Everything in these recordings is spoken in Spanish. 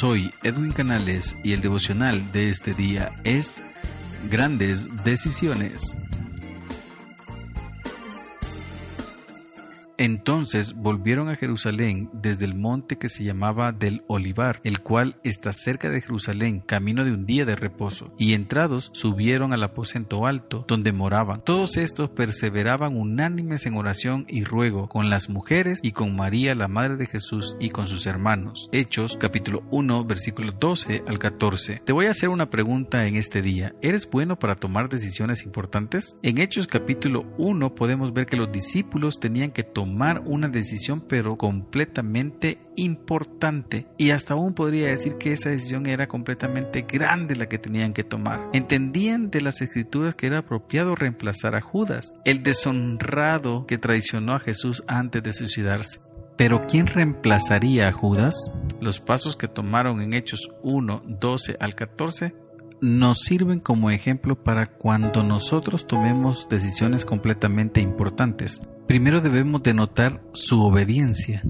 Soy Edwin Canales y el devocional de este día es Grandes Decisiones. Entonces volvieron a Jerusalén desde el monte que se llamaba del Olivar, el cual está cerca de Jerusalén, camino de un día de reposo. Y entrados subieron al aposento alto, donde moraban. Todos estos perseveraban unánimes en oración y ruego con las mujeres y con María, la madre de Jesús, y con sus hermanos. Hechos capítulo 1, versículo 12 al 14. Te voy a hacer una pregunta en este día. ¿Eres bueno para tomar decisiones importantes? En Hechos capítulo 1 podemos ver que los discípulos tenían que tomar tomar una decisión pero completamente importante y hasta aún podría decir que esa decisión era completamente grande la que tenían que tomar. Entendían de las escrituras que era apropiado reemplazar a Judas, el deshonrado que traicionó a Jesús antes de suicidarse. Pero ¿quién reemplazaría a Judas? Los pasos que tomaron en Hechos 1, 12 al 14 nos sirven como ejemplo para cuando nosotros tomemos decisiones completamente importantes. Primero debemos denotar su obediencia.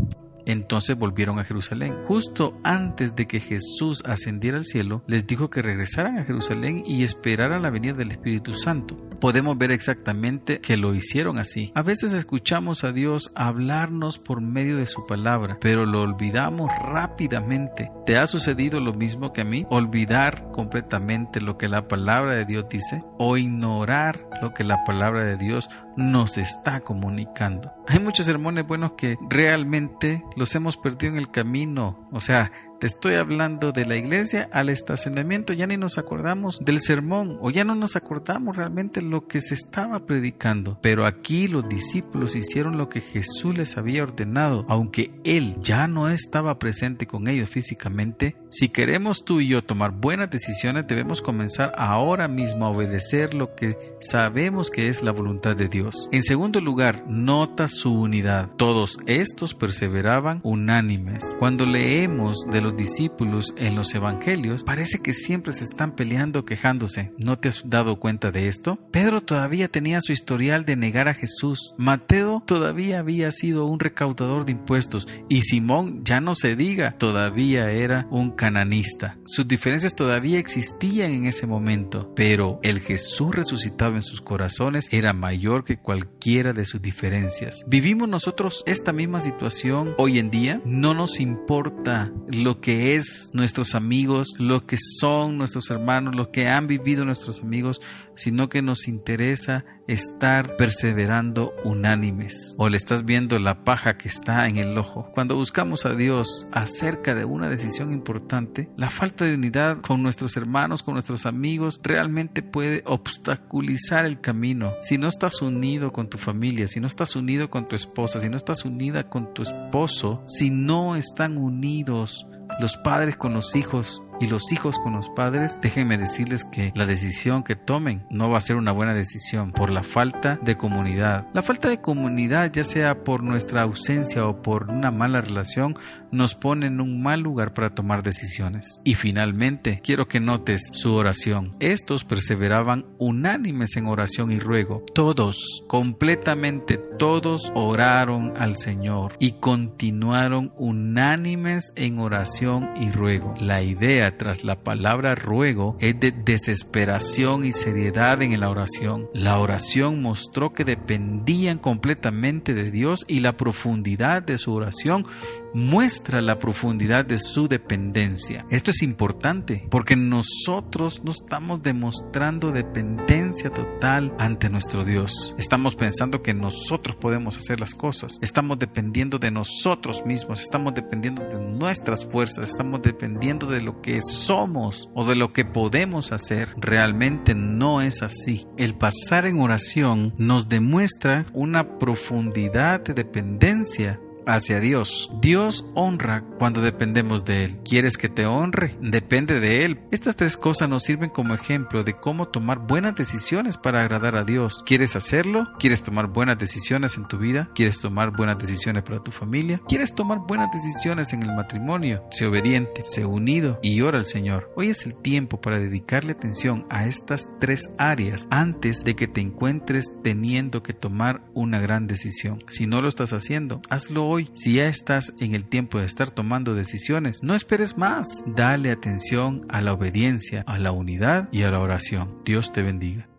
Entonces volvieron a Jerusalén. Justo antes de que Jesús ascendiera al cielo, les dijo que regresaran a Jerusalén y esperaran la venida del Espíritu Santo. Podemos ver exactamente que lo hicieron así. A veces escuchamos a Dios hablarnos por medio de su palabra, pero lo olvidamos rápidamente. ¿Te ha sucedido lo mismo que a mí? Olvidar completamente lo que la palabra de Dios dice o ignorar lo que la palabra de Dios nos está comunicando. Hay muchos sermones buenos que realmente los hemos perdido en el camino. O sea, te estoy hablando de la iglesia al estacionamiento, ya ni nos acordamos del sermón o ya no nos acordamos realmente lo que se estaba predicando. Pero aquí los discípulos hicieron lo que Jesús les había ordenado, aunque Él ya no estaba presente con ellos físicamente. Si queremos tú y yo tomar buenas decisiones, debemos comenzar ahora mismo a obedecer lo que sabemos que es la voluntad de Dios. En segundo lugar, nota su unidad. Todos estos perseveraban unánimes. Cuando leemos de los discípulos en los evangelios parece que siempre se están peleando quejándose. ¿No te has dado cuenta de esto? Pedro todavía tenía su historial de negar a Jesús. Mateo todavía había sido un recaudador de impuestos y Simón, ya no se diga, todavía era un cananista. Sus diferencias todavía existían en ese momento, pero el Jesús resucitado en sus corazones era mayor que cualquiera de sus diferencias. ¿Vivimos nosotros esta misma situación hoy en día? No nos importa lo que es nuestros amigos, lo que son nuestros hermanos, lo que han vivido nuestros amigos, sino que nos interesa estar perseverando unánimes. O le estás viendo la paja que está en el ojo. Cuando buscamos a Dios acerca de una decisión importante, la falta de unidad con nuestros hermanos, con nuestros amigos, realmente puede obstaculizar el camino. Si no estás unido con tu familia, si no estás unido con tu esposa, si no estás unida con tu esposo, si no están unidos los padres con los hijos y los hijos con los padres, déjenme decirles que la decisión que tomen no va a ser una buena decisión por la falta de comunidad. La falta de comunidad, ya sea por nuestra ausencia o por una mala relación, nos pone en un mal lugar para tomar decisiones. Y finalmente, quiero que notes su oración. Estos perseveraban unánimes en oración y ruego. Todos, completamente todos oraron al Señor y continuaron unánimes en oración y ruego. La idea tras la palabra ruego es de desesperación y seriedad en la oración. La oración mostró que dependían completamente de Dios y la profundidad de su oración muestra la profundidad de su dependencia. Esto es importante porque nosotros no estamos demostrando dependencia total ante nuestro Dios. Estamos pensando que nosotros podemos hacer las cosas. Estamos dependiendo de nosotros mismos. Estamos dependiendo de nuestras fuerzas. Estamos dependiendo de lo que somos o de lo que podemos hacer. Realmente no es así. El pasar en oración nos demuestra una profundidad de dependencia hacia Dios. Dios honra cuando dependemos de Él. ¿Quieres que te honre? Depende de Él. Estas tres cosas nos sirven como ejemplo de cómo tomar buenas decisiones para agradar a Dios. ¿Quieres hacerlo? ¿Quieres tomar buenas decisiones en tu vida? ¿Quieres tomar buenas decisiones para tu familia? ¿Quieres tomar buenas decisiones en el matrimonio? Sé obediente, sé unido y ora al Señor. Hoy es el tiempo para dedicarle atención a estas tres áreas antes de que te encuentres teniendo que tomar una gran decisión. Si no lo estás haciendo, hazlo hoy hoy. Si ya estás en el tiempo de estar tomando decisiones, no esperes más. Dale atención a la obediencia, a la unidad y a la oración. Dios te bendiga.